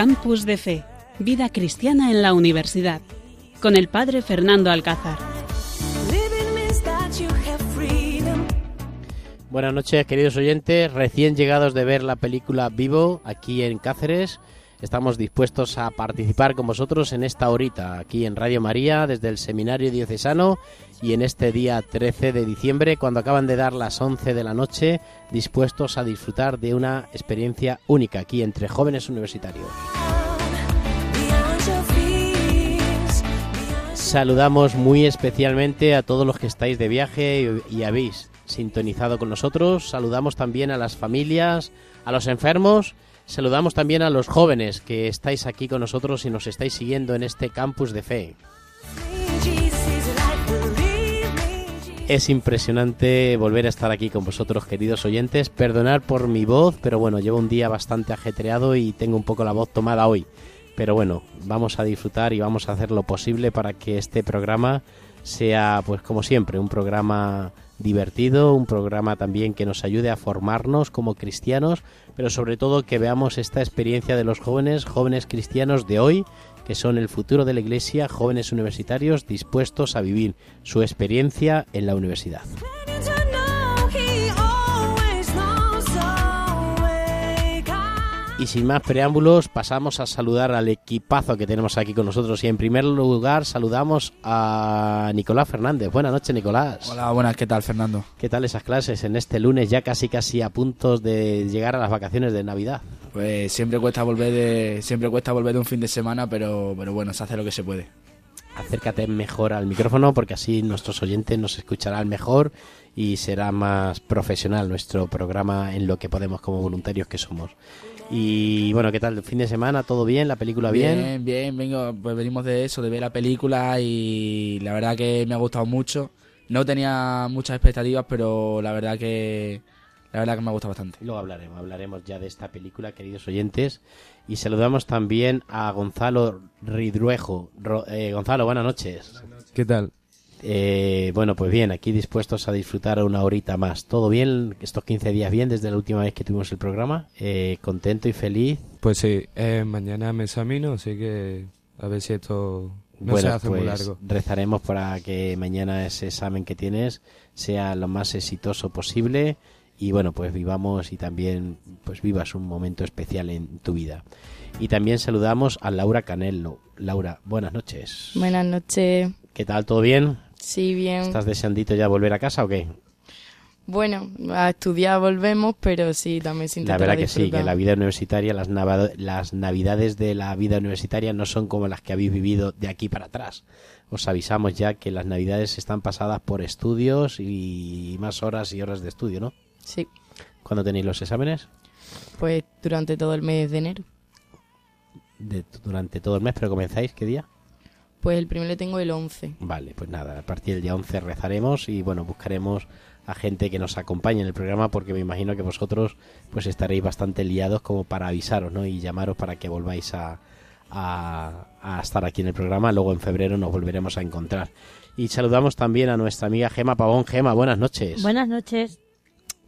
Campus de Fe, Vida Cristiana en la Universidad, con el Padre Fernando Alcázar. Buenas noches, queridos oyentes, recién llegados de ver la película Vivo aquí en Cáceres. Estamos dispuestos a participar con vosotros en esta horita, aquí en Radio María, desde el Seminario Diocesano y en este día 13 de diciembre, cuando acaban de dar las 11 de la noche, dispuestos a disfrutar de una experiencia única aquí entre jóvenes universitarios. Saludamos muy especialmente a todos los que estáis de viaje y habéis sintonizado con nosotros. Saludamos también a las familias, a los enfermos Saludamos también a los jóvenes que estáis aquí con nosotros y nos estáis siguiendo en este campus de fe. Es impresionante volver a estar aquí con vosotros, queridos oyentes. Perdonad por mi voz, pero bueno, llevo un día bastante ajetreado y tengo un poco la voz tomada hoy. Pero bueno, vamos a disfrutar y vamos a hacer lo posible para que este programa sea, pues como siempre, un programa divertido, un programa también que nos ayude a formarnos como cristianos, pero sobre todo que veamos esta experiencia de los jóvenes, jóvenes cristianos de hoy, que son el futuro de la Iglesia, jóvenes universitarios dispuestos a vivir su experiencia en la universidad. Y sin más preámbulos, pasamos a saludar al equipazo que tenemos aquí con nosotros. Y en primer lugar, saludamos a Nicolás Fernández. Buenas noches, Nicolás. Hola, buenas, ¿qué tal, Fernando? ¿Qué tal esas clases en este lunes, ya casi casi a puntos de llegar a las vacaciones de Navidad? Pues siempre cuesta volver de, siempre cuesta volver de un fin de semana, pero, pero bueno, se hace lo que se puede. Acércate mejor al micrófono porque así nuestros oyentes nos escucharán mejor y será más profesional nuestro programa en lo que podemos como voluntarios que somos. Y bueno, ¿qué tal? ¿El fin de semana? ¿Todo bien? ¿La película bien? Bien, bien, vengo, pues venimos de eso, de ver la película y la verdad que me ha gustado mucho. No tenía muchas expectativas, pero la verdad que la verdad que me ha gustado bastante. Luego hablaremos, hablaremos ya de esta película, queridos oyentes. Y saludamos también a Gonzalo Ridruejo. Eh, Gonzalo, buenas noches. ¿Qué tal? Eh, bueno, pues bien, aquí dispuestos a disfrutar una horita más. ¿Todo bien? ¿Estos 15 días bien desde la última vez que tuvimos el programa? Eh, ¿Contento y feliz? Pues sí, eh, mañana me examino, así que a ver si esto no se hace muy pues largo. Rezaremos para que mañana ese examen que tienes sea lo más exitoso posible y bueno, pues vivamos y también pues vivas un momento especial en tu vida. Y también saludamos a Laura Canello. Laura, buenas noches. Buenas noches. ¿Qué tal? ¿Todo bien? Sí, bien. ¿Estás deseandito ya volver a casa o qué? Bueno, a estudiar volvemos, pero sí, también sin La verdad que sí, que la vida universitaria, las, las navidades de la vida universitaria no son como las que habéis vivido de aquí para atrás. Os avisamos ya que las navidades están pasadas por estudios y más horas y horas de estudio, ¿no? Sí. ¿Cuándo tenéis los exámenes? Pues durante todo el mes de enero. De, durante todo el mes, pero comenzáis, ¿qué día? Pues el primero le tengo el 11. Vale, pues nada, a partir del día 11 rezaremos y bueno, buscaremos a gente que nos acompañe en el programa porque me imagino que vosotros pues estaréis bastante liados como para avisaros, ¿no? Y llamaros para que volváis a, a, estar aquí en el programa. Luego en febrero nos volveremos a encontrar. Y saludamos también a nuestra amiga Gema Pavón. Gema, buenas noches. Buenas noches.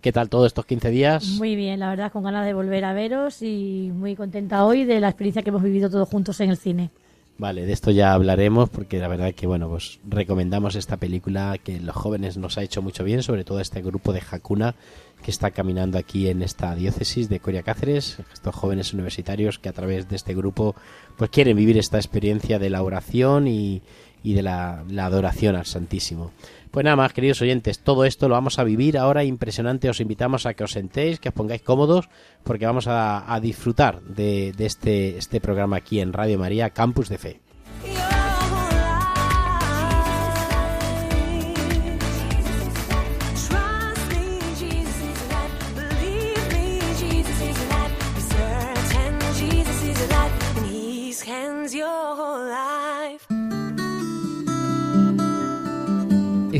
¿Qué tal todos estos 15 días? Muy bien, la verdad, con ganas de volver a veros y muy contenta hoy de la experiencia que hemos vivido todos juntos en el cine. Vale, de esto ya hablaremos porque la verdad que bueno, pues recomendamos esta película que los jóvenes nos ha hecho mucho bien, sobre todo este grupo de Hakuna que está caminando aquí en esta diócesis de Coria Cáceres, estos jóvenes universitarios que a través de este grupo pues quieren vivir esta experiencia de la oración y, y de la, la adoración al Santísimo. Pues nada más, queridos oyentes, todo esto lo vamos a vivir ahora impresionante. Os invitamos a que os sentéis, que os pongáis cómodos, porque vamos a, disfrutar de, este, este programa aquí en Radio María, Campus de Fe.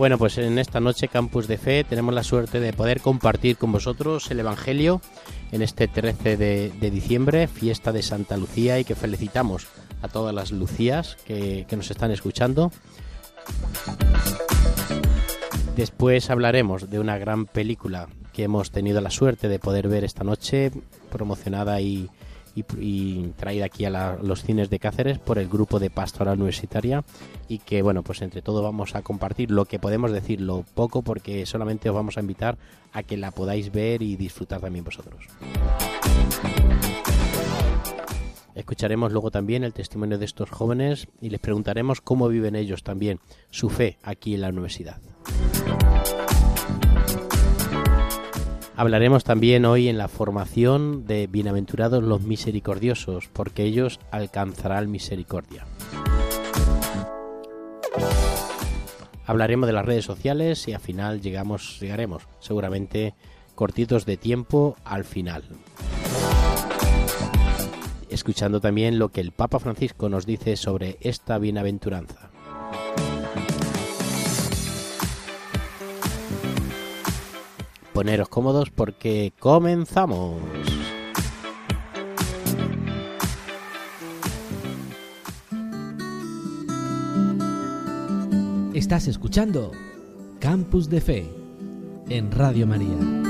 Bueno, pues en esta noche Campus de Fe tenemos la suerte de poder compartir con vosotros el Evangelio en este 13 de, diciembre, fiesta de Santa Lucía y que felicitamos a todas las Lucías que, nos están escuchando. Después hablaremos de una gran película que hemos tenido la suerte de poder ver esta noche, promocionada y y, traída aquí a los cines de Cáceres por el grupo de Pastoral Universitaria y que bueno pues entre todo vamos a compartir lo que podemos decir lo poco porque solamente os vamos a invitar a que la podáis ver y disfrutar también vosotros. Escucharemos luego también el testimonio de estos jóvenes y les preguntaremos cómo viven ellos también su fe aquí en la universidad. Hablaremos también hoy en la formación de Bienaventurados los misericordiosos, porque ellos alcanzarán misericordia. Hablaremos de las redes sociales y al final llegamos, llegaremos seguramente cortitos de tiempo al final. Escuchando también lo que el Papa Francisco nos dice sobre esta bienaventuranza. Poneros cómodos porque comenzamos. Estás escuchando Campus de Fe en Radio María.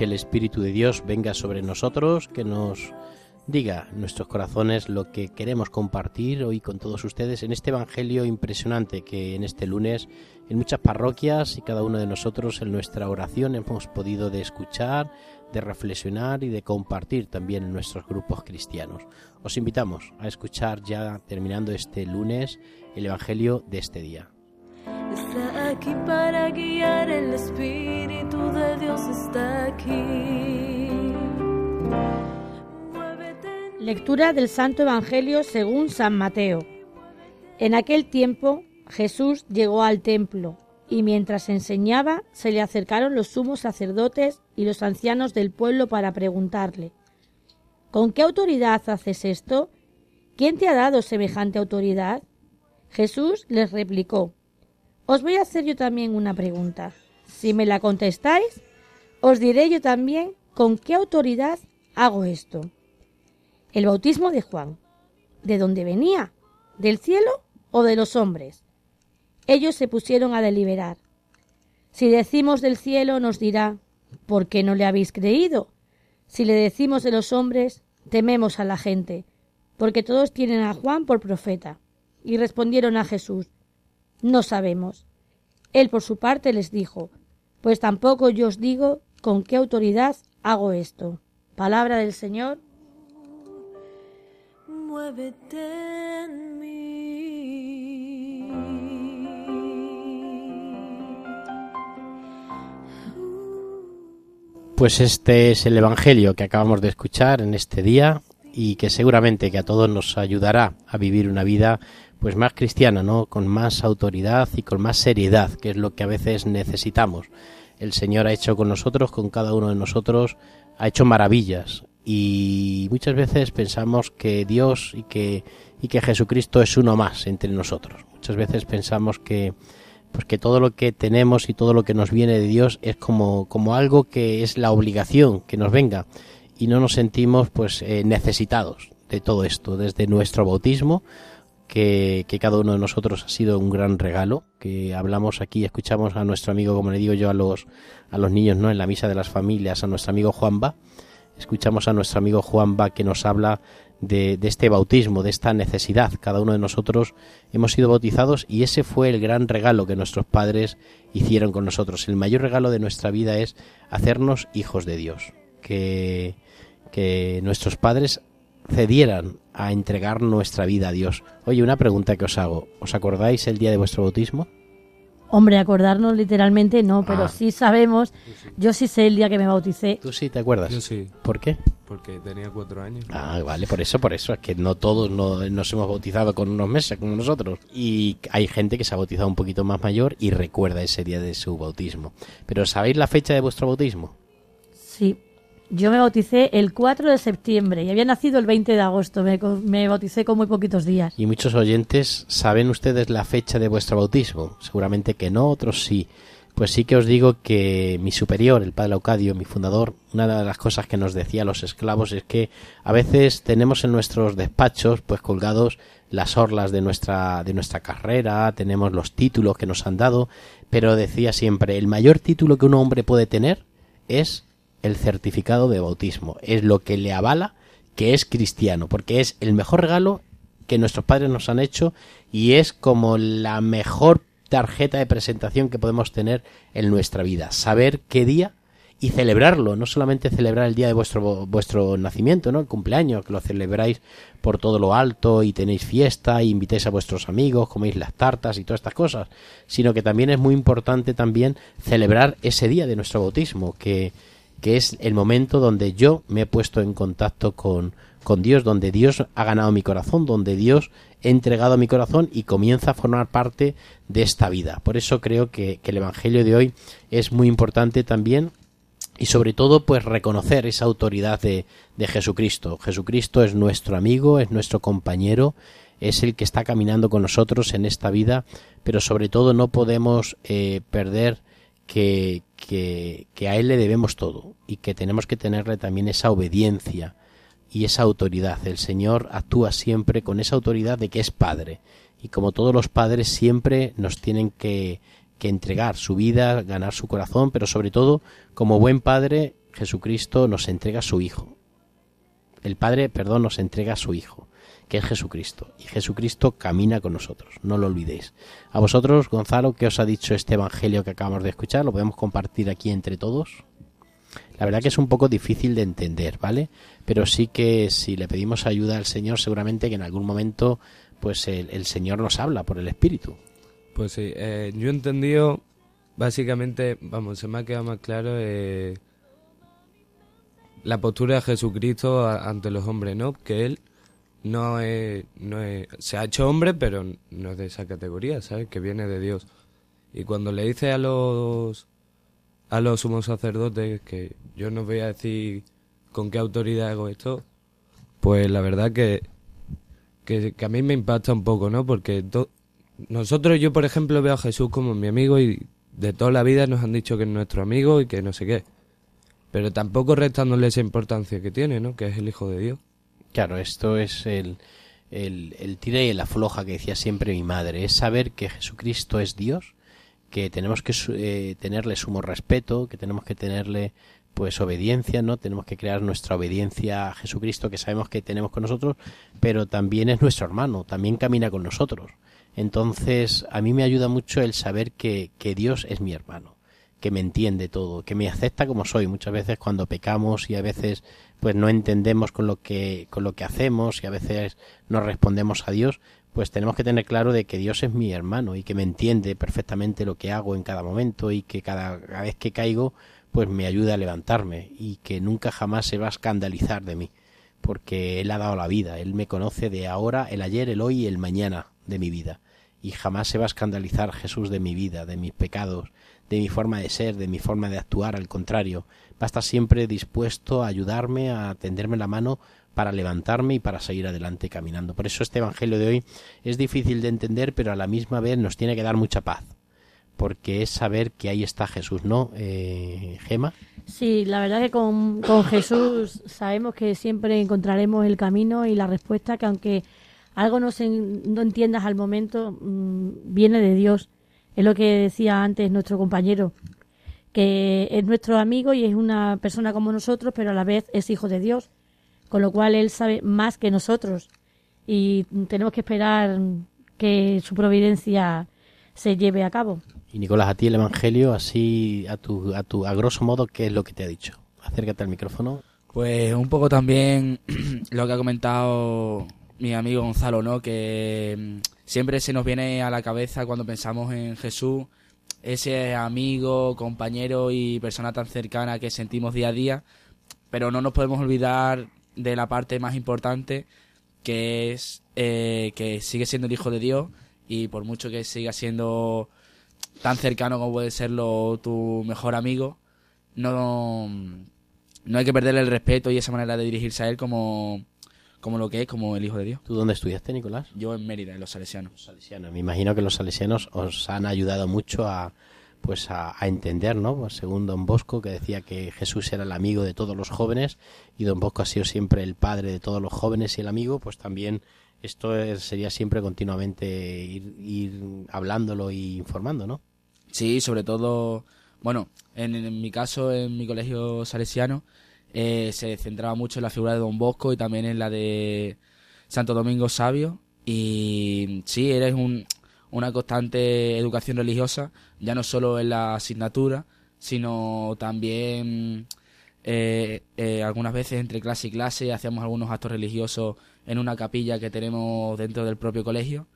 Que el Espíritu de Dios venga sobre nosotros, que nos diga nuestros corazones lo que queremos compartir hoy con todos ustedes en este Evangelio impresionante que en este lunes en muchas parroquias y cada uno de nosotros en nuestra oración hemos podido de escuchar, de reflexionar y de compartir también en nuestros grupos cristianos. Os invitamos a escuchar ya terminando este lunes el Evangelio de este día de Dios está aquí. Lectura del Santo Evangelio según San Mateo. En aquel tiempo Jesús llegó al templo y mientras enseñaba se le acercaron los sumos sacerdotes y los ancianos del pueblo para preguntarle, ¿Con qué autoridad haces esto? ¿Quién te ha dado semejante autoridad? Jesús les replicó, os voy a hacer yo también una pregunta. Si me la contestáis, os diré yo también con qué autoridad hago esto. El bautismo de Juan. ¿De dónde venía? ¿Del cielo o de los hombres? Ellos se pusieron a deliberar. Si decimos del cielo, nos dirá, ¿por qué no le habéis creído? Si le decimos de los hombres, tememos a la gente, porque todos tienen a Juan por profeta. Y respondieron a Jesús, no sabemos. Él por su parte les dijo, Pues tampoco yo os digo con qué autoridad hago esto. Palabra del Señor. Muévete en mí. Pues este es el Evangelio que acabamos de escuchar en este día y que seguramente que a todos nos ayudará a vivir una vida pues más cristiana, ¿no? Con más autoridad y con más seriedad, que es lo que a veces necesitamos. El Señor ha hecho con nosotros, con cada uno de nosotros, ha hecho maravillas y muchas veces pensamos que Dios y que y que Jesucristo es uno más entre nosotros. Muchas veces pensamos que pues que todo lo que tenemos y todo lo que nos viene de Dios es como como algo que es la obligación que nos venga y no nos sentimos pues eh, necesitados de todo esto desde nuestro bautismo que, cada uno de nosotros ha sido un gran regalo, que hablamos aquí, escuchamos a nuestro amigo, como le digo yo a los, a los niños, ¿no? En la misa de las familias, a nuestro amigo Juanba, escuchamos a nuestro amigo Juanba que nos habla de, de, este bautismo, de esta necesidad. Cada uno de nosotros hemos sido bautizados y ese fue el gran regalo que nuestros padres hicieron con nosotros. El mayor regalo de nuestra vida es hacernos hijos de Dios. Que, que nuestros padres accedieran a entregar nuestra vida a Dios. Oye, una pregunta que os hago. ¿Os acordáis el día de vuestro bautismo? Hombre, acordarnos literalmente no, pero Ah. sí sabemos. Yo sí sé el día que me bauticé. ¿Tú sí te acuerdas? Yo sí, ¿Por qué? porque tenía cuatro años. Ah, vale, por eso, por eso. Es que no todos no- nos hemos bautizado con unos meses como nosotros. Y hay gente que se ha bautizado un poquito más mayor y recuerda ese día de su bautismo. Pero ¿sabéis la fecha de vuestro bautismo? Sí. Yo me bauticé el 4 de septiembre y había nacido el 20 de agosto. Me, me bauticé con muy poquitos días. Y muchos oyentes, ¿saben ustedes la fecha de vuestro bautismo? Seguramente que no, otros sí. Pues sí que os digo que mi superior, el padre Laucadio, mi fundador, una de las cosas que nos decía a los esclavos es que a veces tenemos en nuestros despachos pues colgados las orlas de nuestra de nuestra carrera, tenemos los títulos que nos han dado, pero decía siempre, el mayor título que un hombre puede tener es el certificado de bautismo, es lo que le avala que es cristiano, porque es el mejor regalo que nuestros padres nos han hecho y es como la mejor tarjeta de presentación que podemos tener en nuestra vida. Saber qué día y celebrarlo, no solamente celebrar el día de vuestro vuestro nacimiento, ¿no? El cumpleaños, que lo celebráis por todo lo alto y tenéis fiesta y invitáis a vuestros amigos, coméis las tartas y todas estas cosas, sino que también es muy importante también celebrar ese día de nuestro bautismo, que que es el momento donde yo me he puesto en contacto con, con Dios, donde Dios ha ganado mi corazón, donde Dios he entregado mi corazón y comienza a formar parte de esta vida. Por eso creo que, el Evangelio de hoy es muy importante también y sobre todo pues reconocer esa autoridad de, de Jesucristo. Jesucristo es nuestro amigo, es nuestro compañero, es el que está caminando con nosotros en esta vida, pero sobre todo no podemos eh, perder que, que, que a Él le debemos todo y que tenemos que tenerle también esa obediencia y esa autoridad. El Señor actúa siempre con esa autoridad de que es Padre y como todos los padres siempre nos tienen que, que entregar su vida, ganar su corazón, pero sobre todo como buen Padre Jesucristo nos entrega a su Hijo. El Padre, perdón, nos entrega a su Hijo, que es Jesucristo. Y Jesucristo camina con nosotros, no lo olvidéis. A vosotros, Gonzalo, ¿qué os ha dicho este Evangelio que acabamos de escuchar? ¿Lo podemos compartir aquí entre todos? La verdad que es un poco difícil de entender, ¿vale? Pero sí que si le pedimos ayuda al Señor, seguramente que en algún momento, pues el, Señor nos habla por el Espíritu. Pues sí, eh, yo he entendido, básicamente, vamos, se me ha quedado más claro eh, la postura de Jesucristo ante los hombres, ¿no? Que Él no es, no es, se ha hecho hombre, pero no es de esa categoría, ¿sabes? Que viene de Dios. Y cuando le dice a los, a los sumos sacerdotes que yo no voy a decir con qué autoridad hago esto, pues la verdad que, que, a mí me impacta un poco, ¿no? Porque nosotros, yo por ejemplo, veo a Jesús como mi amigo y de toda la vida nos han dicho que es nuestro amigo y que no sé qué. Pero tampoco restándole esa importancia que tiene, ¿no? Que es el Hijo de Dios. Claro, esto es el, el, el tira y el afloja que decía siempre mi madre, es saber que Jesucristo es Dios, que tenemos que eh, tenerle sumo respeto, que tenemos que tenerle pues obediencia, ¿no? Tenemos que crear nuestra obediencia a Jesucristo que sabemos que tenemos con nosotros, pero también es nuestro hermano, también camina con nosotros. Entonces, a mí me ayuda mucho el saber que, que Dios es mi hermano, que me entiende todo, que me acepta como soy. Muchas veces cuando pecamos y a veces pues no entendemos con lo que con lo que hacemos y a veces no respondemos a Dios, pues tenemos que tener claro de que Dios es mi hermano y que me entiende perfectamente lo que hago en cada momento y que cada, vez que caigo pues me ayuda a levantarme y que nunca jamás se va a escandalizar de mí porque Él ha dado la vida, Él me conoce de ahora, el ayer, el hoy y el mañana de mi vida y jamás se va a escandalizar Jesús de mi vida, de mis pecados, de mi forma de ser, de mi forma de actuar, al contrario, va a estar siempre dispuesto a ayudarme, a tenderme la mano para levantarme y para seguir adelante caminando. Por eso este Evangelio de hoy es difícil de entender, pero a la misma vez nos tiene que dar mucha paz, porque es saber que ahí está Jesús, ¿no, eh, Gema? Sí, la verdad que con, Jesús sabemos que siempre encontraremos el camino y la respuesta que aunque algo no, se, no entiendas al momento, mm, viene de Dios. Es lo que decía antes nuestro compañero, que es nuestro amigo y es una persona como nosotros, pero a la vez es hijo de Dios, con lo cual él sabe más que nosotros y tenemos que esperar que su providencia se lleve a cabo. Y Nicolás, a ti el Evangelio, así a tu, a tu, a grosso modo, ¿qué es lo que te ha dicho? Acércate al micrófono. Pues un poco también lo que ha comentado mi amigo Gonzalo, ¿no? Que mm, siempre se nos viene a la cabeza cuando pensamos en Jesús ese amigo, compañero y persona tan cercana que sentimos día a día, pero no nos podemos olvidar de la parte más importante que es eh, que sigue siendo el Hijo de Dios y por mucho que siga siendo tan cercano como puede serlo tu mejor amigo, no, no hay que perderle el respeto y esa manera de dirigirse a él como, como lo que es, como el Hijo de Dios. ¿Tú dónde estudiaste, Nicolás? Yo en Mérida, en los Salesianos. Salesianos. Me imagino que los salesianos os han ayudado mucho a pues a, a entender, ¿no? Pues según Don Bosco, que decía que Jesús era el amigo de todos los jóvenes y Don Bosco ha sido siempre el padre de todos los jóvenes y el amigo, pues también esto es- sería siempre continuamente ir, ir hablándolo y informando, ¿no? Sí, sobre todo, bueno, en, en mi caso, en mi colegio salesiano, eh, se centraba mucho en la figura de Don Bosco y también en la de Santo Domingo Sabio. Y sí, eres un, una constante educación religiosa, ya no solo en la asignatura, sino también eh, eh, algunas veces entre clase y clase hacíamos algunos actos religiosos en una capilla que tenemos dentro del propio colegio.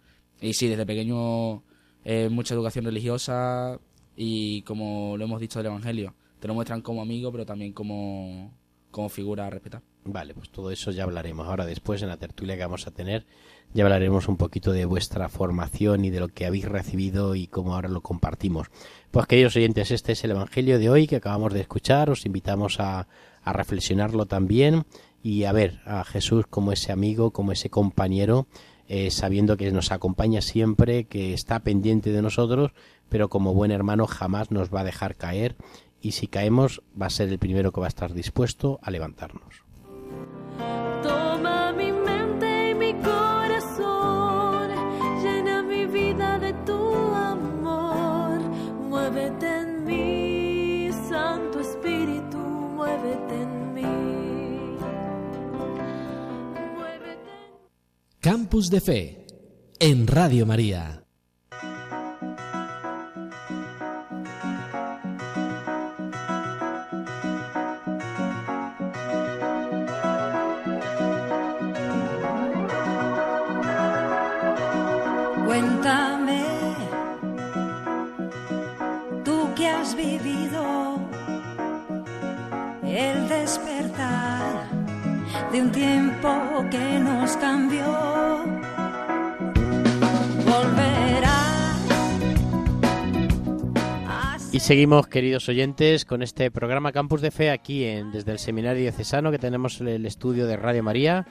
Y sí, desde pequeño eh, mucha educación religiosa y como lo hemos dicho del Evangelio, te lo muestran como amigo, pero también como, como figura a respetar. Vale, pues todo eso ya hablaremos. Ahora después en la tertulia que vamos a tener ya hablaremos un poquito de vuestra formación y de lo que habéis recibido y cómo ahora lo compartimos. Pues queridos oyentes, este es el Evangelio de hoy que acabamos de escuchar. Os invitamos a, a reflexionarlo también y a ver a Jesús como ese amigo, como ese compañero, eh, sabiendo que nos acompaña siempre, que está pendiente de nosotros, pero como buen hermano jamás nos va a dejar caer y si caemos va a ser el primero que va a estar dispuesto a levantarnos. Toma mi mente y mi corazón, llena mi vida de tu amor. Muévete en mí, Santo Espíritu, muévete en mí. Muévete en Campus de Fe en Radio María. Seguimos, queridos oyentes, con este programa Campus de Fe aquí en, desde el Seminario Diocesano que tenemos el- el estudio de Radio María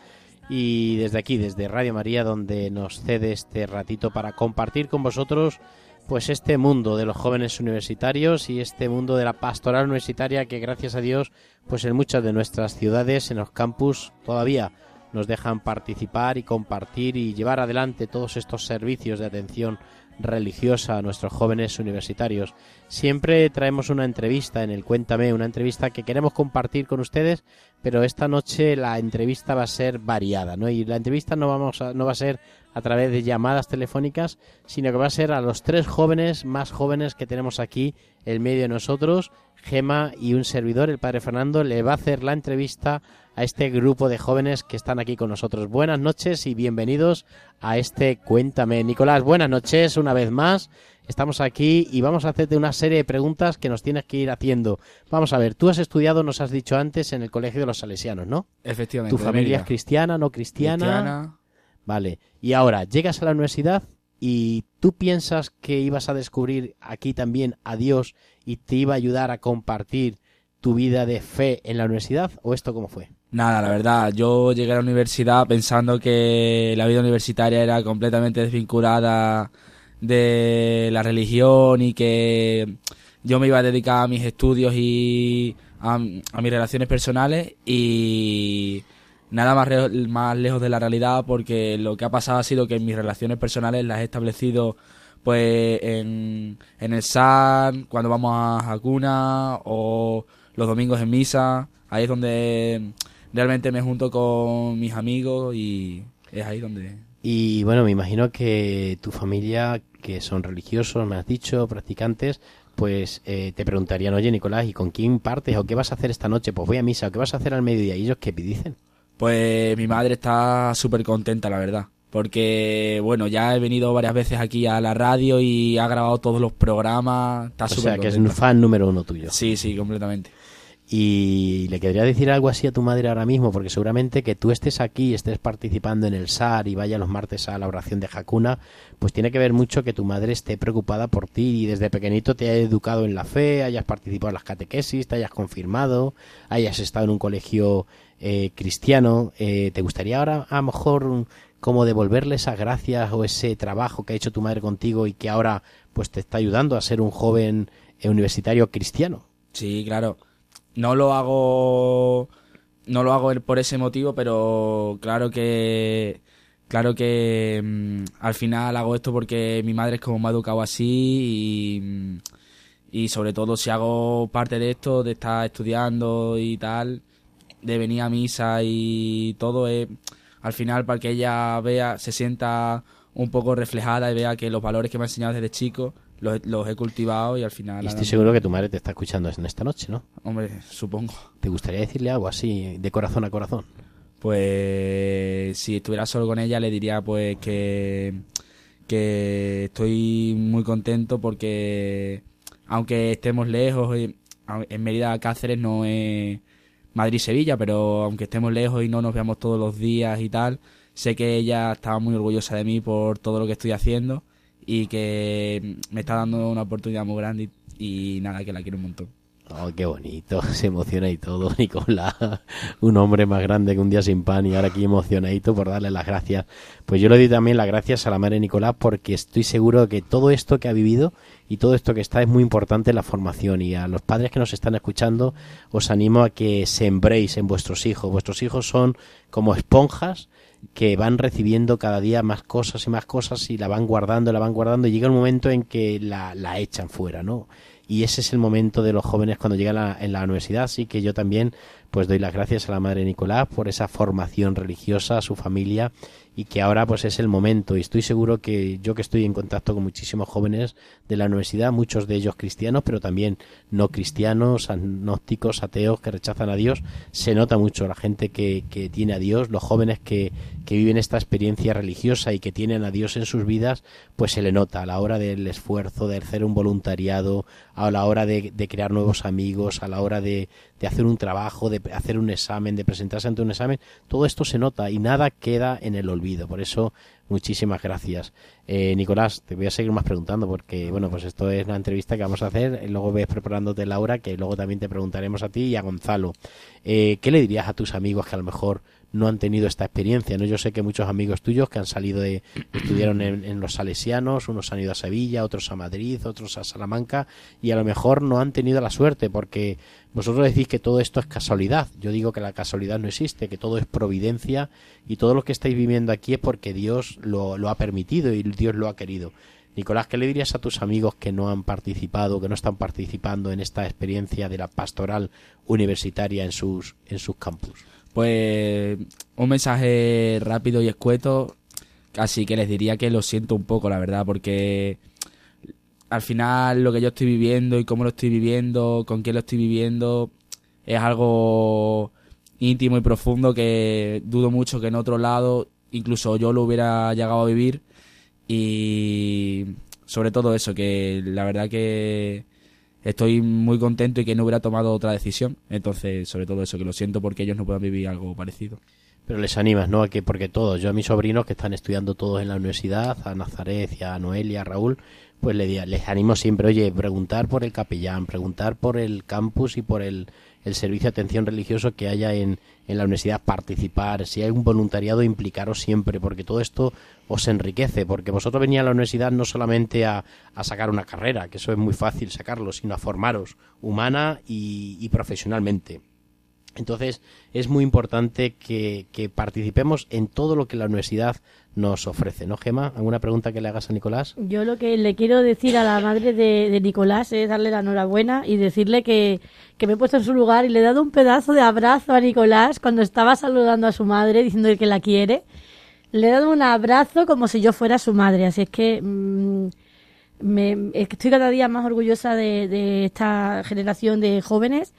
y desde aquí, desde Radio María, donde nos cede este ratito para compartir con vosotros pues este mundo de los jóvenes universitarios y este mundo de la pastoral universitaria que gracias a Dios pues en muchas de nuestras ciudades, en los campus todavía nos dejan participar y compartir y llevar adelante todos estos servicios de atención religiosa a nuestros jóvenes universitarios. Siempre traemos una entrevista en el Cuéntame, una entrevista que queremos compartir con ustedes, pero esta noche la entrevista va a ser variada, ¿no? Y la entrevista no vamos a, no va a ser a través de llamadas telefónicas, sino que va a ser a los tres jóvenes más jóvenes que tenemos aquí en medio de nosotros, Gema y un servidor, el padre Fernando, le va a hacer la entrevista a este grupo de jóvenes que están aquí con nosotros. Buenas noches y bienvenidos a este Cuéntame. Nicolás, buenas noches una vez más. Estamos aquí y vamos a hacerte una serie de preguntas que nos tienes que ir haciendo. Vamos a ver, tú has estudiado, nos has dicho antes, en el Colegio de los Salesianos, ¿no? Efectivamente. ¿Tu familia es cristiana, no cristiana? Cristiana. Vale. Y ahora, llegas a la universidad y tú piensas que ibas a descubrir aquí también a Dios y te iba a ayudar a compartir tu vida de fe en la universidad o esto cómo fue? Nada, la verdad, yo llegué a la universidad pensando que la vida universitaria era completamente desvinculada de la religión y que yo me iba a dedicar a mis estudios y a, a mis relaciones personales y nada más, más lejos de la realidad porque lo que ha pasado ha sido que mis relaciones personales las he establecido pues en, en el SAN, cuando vamos a Hakuna o los domingos en misa, ahí es donde realmente me junto con mis amigos y es ahí donde... Y bueno, me imagino que tu familia, que son religiosos, me has dicho, practicantes, pues eh, te preguntarían, oye Nicolás, ¿y con quién partes? ¿O qué vas a hacer esta noche? Pues voy a misa, ¿o qué vas a hacer al mediodía? ¿Y ellos qué dicen? Pues mi madre está súper contenta, la verdad. Porque, bueno, ya he venido varias veces aquí a la radio y ha grabado todos los programas. Está O sea, que es un fan número uno tuyo. Sí, sí, completamente. Y le querría decir algo así a tu madre ahora mismo, porque seguramente que tú estés aquí, estés participando en el SAR y vaya los martes a la oración de Hakuna, pues tiene que ver mucho que tu madre esté preocupada por ti y desde pequeñito te haya educado en la fe, hayas participado en las catequesis, te hayas confirmado, hayas estado en un colegio eh, cristiano. Eh, ¿Te gustaría ahora a lo mejor como devolverle esas gracias o ese trabajo que ha hecho tu madre contigo y que ahora pues te está ayudando a ser un joven eh, universitario cristiano? Sí, claro. No lo hago no lo hago por ese motivo, pero claro que claro que mm, al final hago esto porque mi madre es como me ha educado así y, y sobre todo si hago parte de esto, de estar estudiando y tal, de venir a misa y todo es al final para que ella vea, se sienta un poco reflejada y vea que los valores que me ha enseñado desde chico los, los he cultivado y al final Y estoy seguro que tu madre te está escuchando en esta noche, ¿no? Hombre, supongo. ¿Te gustaría decirle algo así, de corazón a corazón? Pues si estuviera solo con ella le diría pues que, que estoy muy contento porque aunque estemos lejos, en Mérida Cáceres no es Madrid-Sevilla, pero aunque estemos lejos y no nos veamos todos los días y tal, sé que ella está muy orgullosa de mí por todo lo que estoy haciendo y que me está dando una oportunidad muy grande y, nada, que la quiero un montón. Oh, qué bonito, se emociona y todo, Nicolás, un hombre más grande que un día sin pan y ahora aquí emocionadito por darle las gracias. Pues yo le doy también las gracias a la madre Nicolás porque estoy seguro de que todo esto que ha vivido y todo esto que está es muy importante en la formación y a los padres que nos están escuchando os animo a que sembréis en vuestros hijos. Vuestros hijos son como esponjas que van recibiendo cada día más cosas y más cosas y la van guardando, la van guardando y llega un momento en que la, la echan fuera, ¿no? Y ese es el momento de los jóvenes cuando llegan a en la universidad, así que yo también pues doy las gracias a la madre Nicolás por esa formación religiosa, a su familia y que ahora pues es el momento. Y estoy seguro que yo que estoy en contacto con muchísimos jóvenes de la universidad, muchos de ellos cristianos, pero también no cristianos, agnósticos, ateos que rechazan a Dios, se nota mucho la gente que, que tiene a Dios, los jóvenes que, que viven esta experiencia religiosa y que tienen a Dios en sus vidas, pues se le nota a la hora del esfuerzo, de hacer un voluntariado, a la hora de, de crear nuevos amigos, a la hora de, de hacer un trabajo, de hacer un examen, de presentarse ante un examen, todo esto se nota y nada queda en el olvido. Por eso, muchísimas gracias. Eh, Nicolás, te voy a seguir más preguntando porque, bueno, pues esto es una entrevista que vamos a hacer. Luego ves preparándote Laura, que luego también te preguntaremos a ti y a Gonzalo. Eh, ¿Qué le dirías a tus amigos que a lo mejor no han tenido esta experiencia? no Yo sé que muchos amigos tuyos que han salido de, estudiaron en, en los salesianos, unos han ido a Sevilla, otros a Madrid, otros a Salamanca, y a lo mejor no han tenido la suerte porque vosotros decís que todo esto es casualidad. Yo digo que la casualidad no existe, que todo es providencia y todo lo que estáis viviendo aquí es porque Dios lo, lo ha permitido y Dios lo ha querido. Nicolás, ¿qué le dirías a tus amigos que no han participado, que no están participando en esta experiencia de la pastoral universitaria en sus, en sus campus? Pues un mensaje rápido y escueto, así que les diría que lo siento un poco, la verdad, porque al final lo que yo estoy viviendo y cómo lo estoy viviendo, con quién lo estoy viviendo, es algo íntimo y profundo que dudo mucho que en otro lado incluso yo lo hubiera llegado a vivir. Y sobre todo eso, que la verdad que estoy muy contento y que no hubiera tomado otra decisión. Entonces, sobre todo eso, que lo siento porque ellos no puedan vivir algo parecido. Pero les animas, ¿no? A que, porque todos, yo a mis sobrinos que están estudiando todos en la universidad, a Nazaret y a Noelia, a Raúl, pues le di- les animo siempre, oye, preguntar por el capellán, preguntar por el campus y por el, el servicio de atención religioso que haya en, en la universidad, participar, si hay un voluntariado, implicaros siempre, porque todo esto os enriquece, porque vosotros venís a la universidad no solamente a, a sacar una carrera, que eso es muy fácil sacarlo, sino a formaros humana y, y profesionalmente. Entonces es muy importante que, que participemos en todo lo que la universidad nos ofrece, ¿no, Gema? ¿Alguna pregunta que le hagas a Nicolás? Yo lo que le quiero decir a la madre de, Nicolás es darle la enhorabuena y decirle que, me he puesto en su lugar y le he dado un pedazo de abrazo a Nicolás cuando estaba saludando a su madre diciendo que la quiere. Le he dado un abrazo como si yo fuera su madre, así es que mm, me, estoy cada día más orgullosa de, de esta generación de jóvenes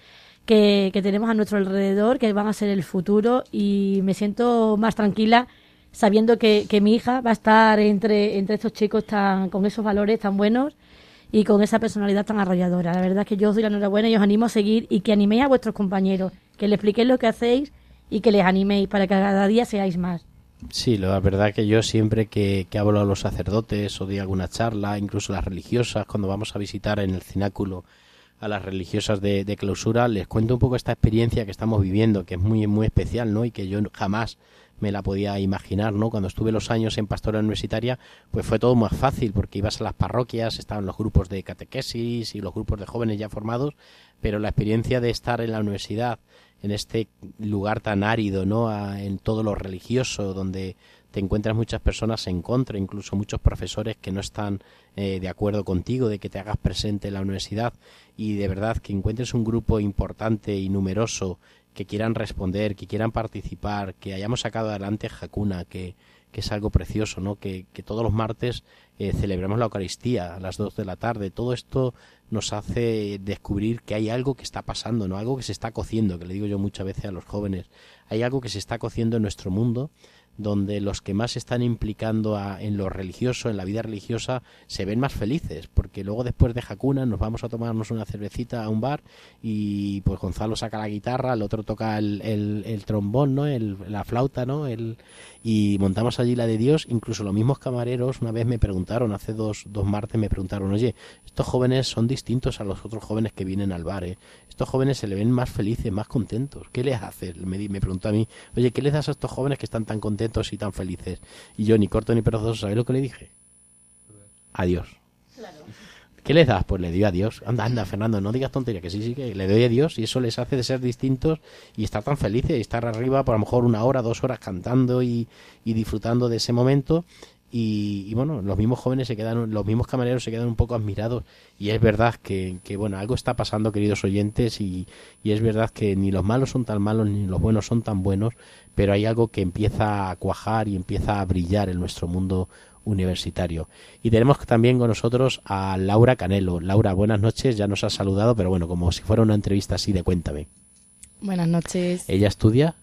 que, que tenemos a nuestro alrededor, que van a ser el futuro y me siento más tranquila sabiendo que, que mi hija va a estar entre, entre estos chicos tan, con esos valores tan buenos y con esa personalidad tan arrolladora. La verdad es que yo os doy la enhorabuena y os animo a seguir y que animéis a vuestros compañeros, que le expliquéis lo que hacéis y que les animéis para que cada día seáis más. Sí, la verdad que yo siempre que, que hablo a los sacerdotes o doy alguna charla, incluso las religiosas, cuando vamos a visitar en el cenáculo a las religiosas de, de clausura, les cuento un poco esta experiencia que estamos viviendo, que es muy, muy especial, ¿no? Y que yo jamás me la podía imaginar, ¿no? Cuando estuve los años en pastora universitaria, pues fue todo más fácil, porque ibas a las parroquias, estaban los grupos de catequesis y los grupos de jóvenes ya formados, pero la experiencia de estar en la universidad, en este lugar tan árido, ¿no? En todo lo religioso, donde te encuentras muchas personas en contra, incluso muchos profesores que no están eh, de acuerdo contigo, de que te hagas presente en la universidad y de verdad que encuentres un grupo importante y numeroso que quieran responder, que quieran participar, que hayamos sacado adelante Hakuna, que, que es algo precioso, ¿no? Que, que todos los martes eh, celebramos la Eucaristía a las 2 de la tarde. Todo esto nos hace descubrir que hay algo que está pasando, ¿no? Algo que se está cociendo, que le digo yo muchas veces a los jóvenes. Hay algo que se está cociendo en nuestro mundo donde los que más están implicando a- en lo religioso, en la vida religiosa, se ven más felices, porque luego después de Hakuna nos vamos a tomarnos una cervecita a un bar y pues Gonzalo saca la guitarra, el otro toca el, trombón, ¿no? El, la flauta, ¿no? El, y montamos allí la de Dios, incluso los mismos camareros una vez me preguntaron, hace dos, dos martes me preguntaron, oye, estos jóvenes son distintos a los otros jóvenes que vienen al bar, ¿eh? Estos jóvenes se le ven más felices, más contentos. ¿Qué les haces? Me, me preguntó a mí, oye, ¿qué les das a estos jóvenes que están tan contentos y tan felices? Y yo, ni corto ni perezoso, ¿sabéis lo que le dije? Adiós. ¿Qué les das? Pues le doy a Dios. Anda, anda, Fernando, no digas tontería, que sí, sí, que le doy a Dios y eso les hace de ser distintos y estar tan felices y estar arriba por lo mejor una hora, dos horas cantando y, y disfrutando de ese momento. Y, y bueno, los mismos jóvenes se quedan, los mismos camareros se quedan un poco admirados y es verdad que, que bueno, algo está pasando, queridos oyentes, y, y es verdad que ni los malos son tan malos ni los buenos son tan buenos, pero hay algo que empieza a cuajar y empieza a brillar en nuestro mundo universitario. Y tenemos también con nosotros a Laura Canelo. Laura, buenas noches, ya nos has saludado, pero bueno, como si fuera una entrevista así de cuéntame. Buenas noches. Ella estudia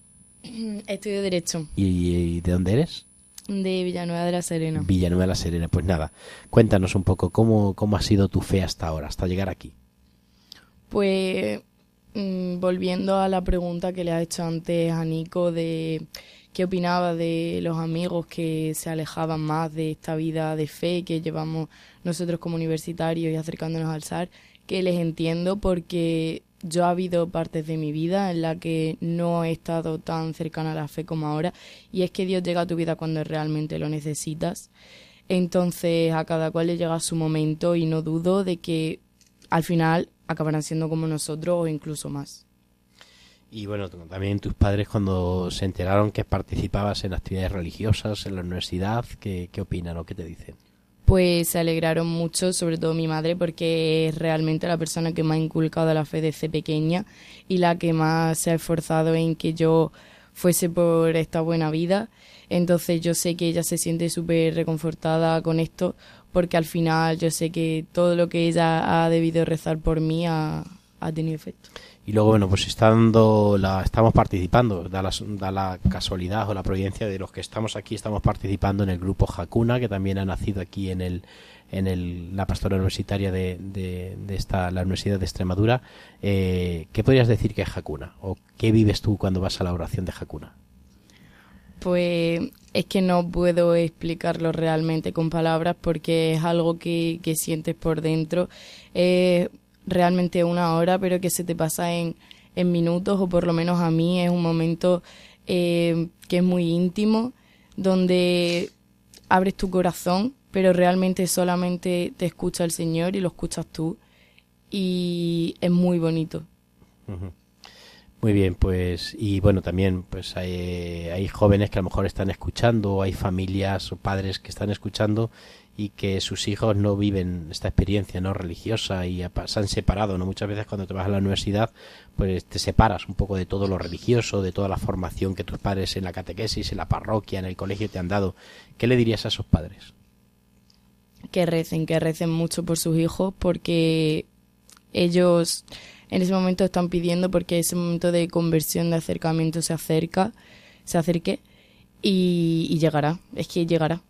Estudio Derecho y, y ¿de dónde eres? De Villanueva de la Serena. Villanueva de la Serena. Pues nada, cuéntanos un poco cómo, cómo ha sido tu fe hasta ahora, hasta llegar aquí. Pues mm, volviendo a la pregunta que le ha hecho antes a Nico de qué opinaba de los amigos que se alejaban más de esta vida de fe que llevamos nosotros como universitarios y acercándonos al SAR, que les entiendo porque yo ha habido partes de mi vida en la que no he estado tan cercana a la fe como ahora y es que Dios llega a tu vida cuando realmente lo necesitas. Entonces a cada cual le llega su momento y no dudo de que al final acabarán siendo como nosotros o incluso más. Y bueno, también tus padres cuando se enteraron que participabas en actividades religiosas en la universidad, ¿qué, qué opinan o qué te dicen? Pues se alegraron mucho, sobre todo mi madre, porque es realmente la persona que me ha inculcado la fe desde pequeña y la que más se ha esforzado en que yo fuese por esta buena vida. Entonces yo sé que ella se siente súper reconfortada con esto, porque al final yo sé que todo lo que ella ha debido rezar por mí ha, ha tenido efecto. Y luego, bueno, pues estando la, estamos participando, da la, da la casualidad o la providencia de los que estamos aquí, estamos participando en el grupo Hakuna, que también ha nacido aquí en el en el, la pastora universitaria de, de, esta, la Universidad de Extremadura. Eh, ¿Qué podrías decir que es Hakuna? ¿O qué vives tú cuando vas a la oración de Hakuna? Pues es que no puedo explicarlo realmente con palabras porque es algo que, que sientes por dentro. Es realmente una hora, pero que se te pasa en, en minutos, o por lo menos a mí es un momento eh, que es muy íntimo, donde abres tu corazón, pero realmente solamente te escucha el Señor y lo escuchas tú. Y es muy bonito. Muy bien, pues y bueno, también pues hay, hay jóvenes que a lo mejor están escuchando, hay familias o padres que están escuchando y que sus hijos no viven esta experiencia no religiosa y se han separado, ¿no? Muchas veces cuando te vas a la universidad, pues te separas un poco de todo lo religioso, de toda la formación que tus padres en la catequesis, en la parroquia, en el colegio te han dado. ¿Qué le dirías a esos padres? que recen, que recen mucho por sus hijos porque ellos en ese momento están pidiendo porque ese momento de conversión, de acercamiento se acerca, se acerque y, y llegará, es que llegará.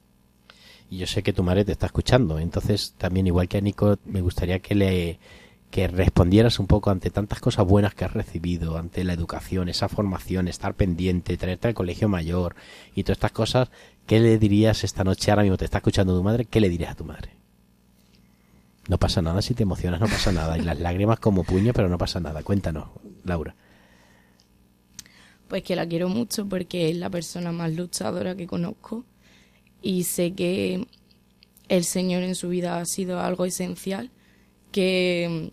Yo sé que tu madre te está escuchando, entonces también igual que a Nico me gustaría que le que respondieras un poco ante tantas cosas buenas que has recibido, ante la educación, esa formación, estar pendiente, traerte al colegio mayor y todas estas cosas, ¿qué le dirías esta noche ahora mismo te está escuchando tu madre? ¿Qué le dirías a tu madre? No pasa nada si te emocionas, no pasa nada. Y las lágrimas como puño, pero no pasa nada. Cuéntanos, Laura. Pues que la quiero mucho porque es la persona más luchadora que conozco y sé que el Señor en su vida ha sido algo esencial que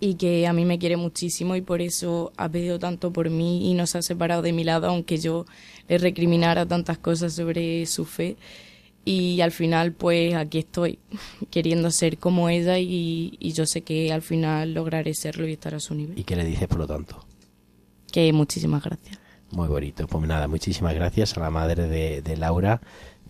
y que a mí me quiere muchísimo y por eso ha pedido tanto por mí y no se ha separado de mi lado aunque yo le recriminara tantas cosas sobre su fe y al final pues aquí estoy queriendo ser como ella y, y yo sé que al final lograré serlo y estar a su nivel. ¿Y qué le dices por lo tanto? Que muchísimas gracias. Muy bonito. Pues nada, muchísimas gracias a la madre de, de Laura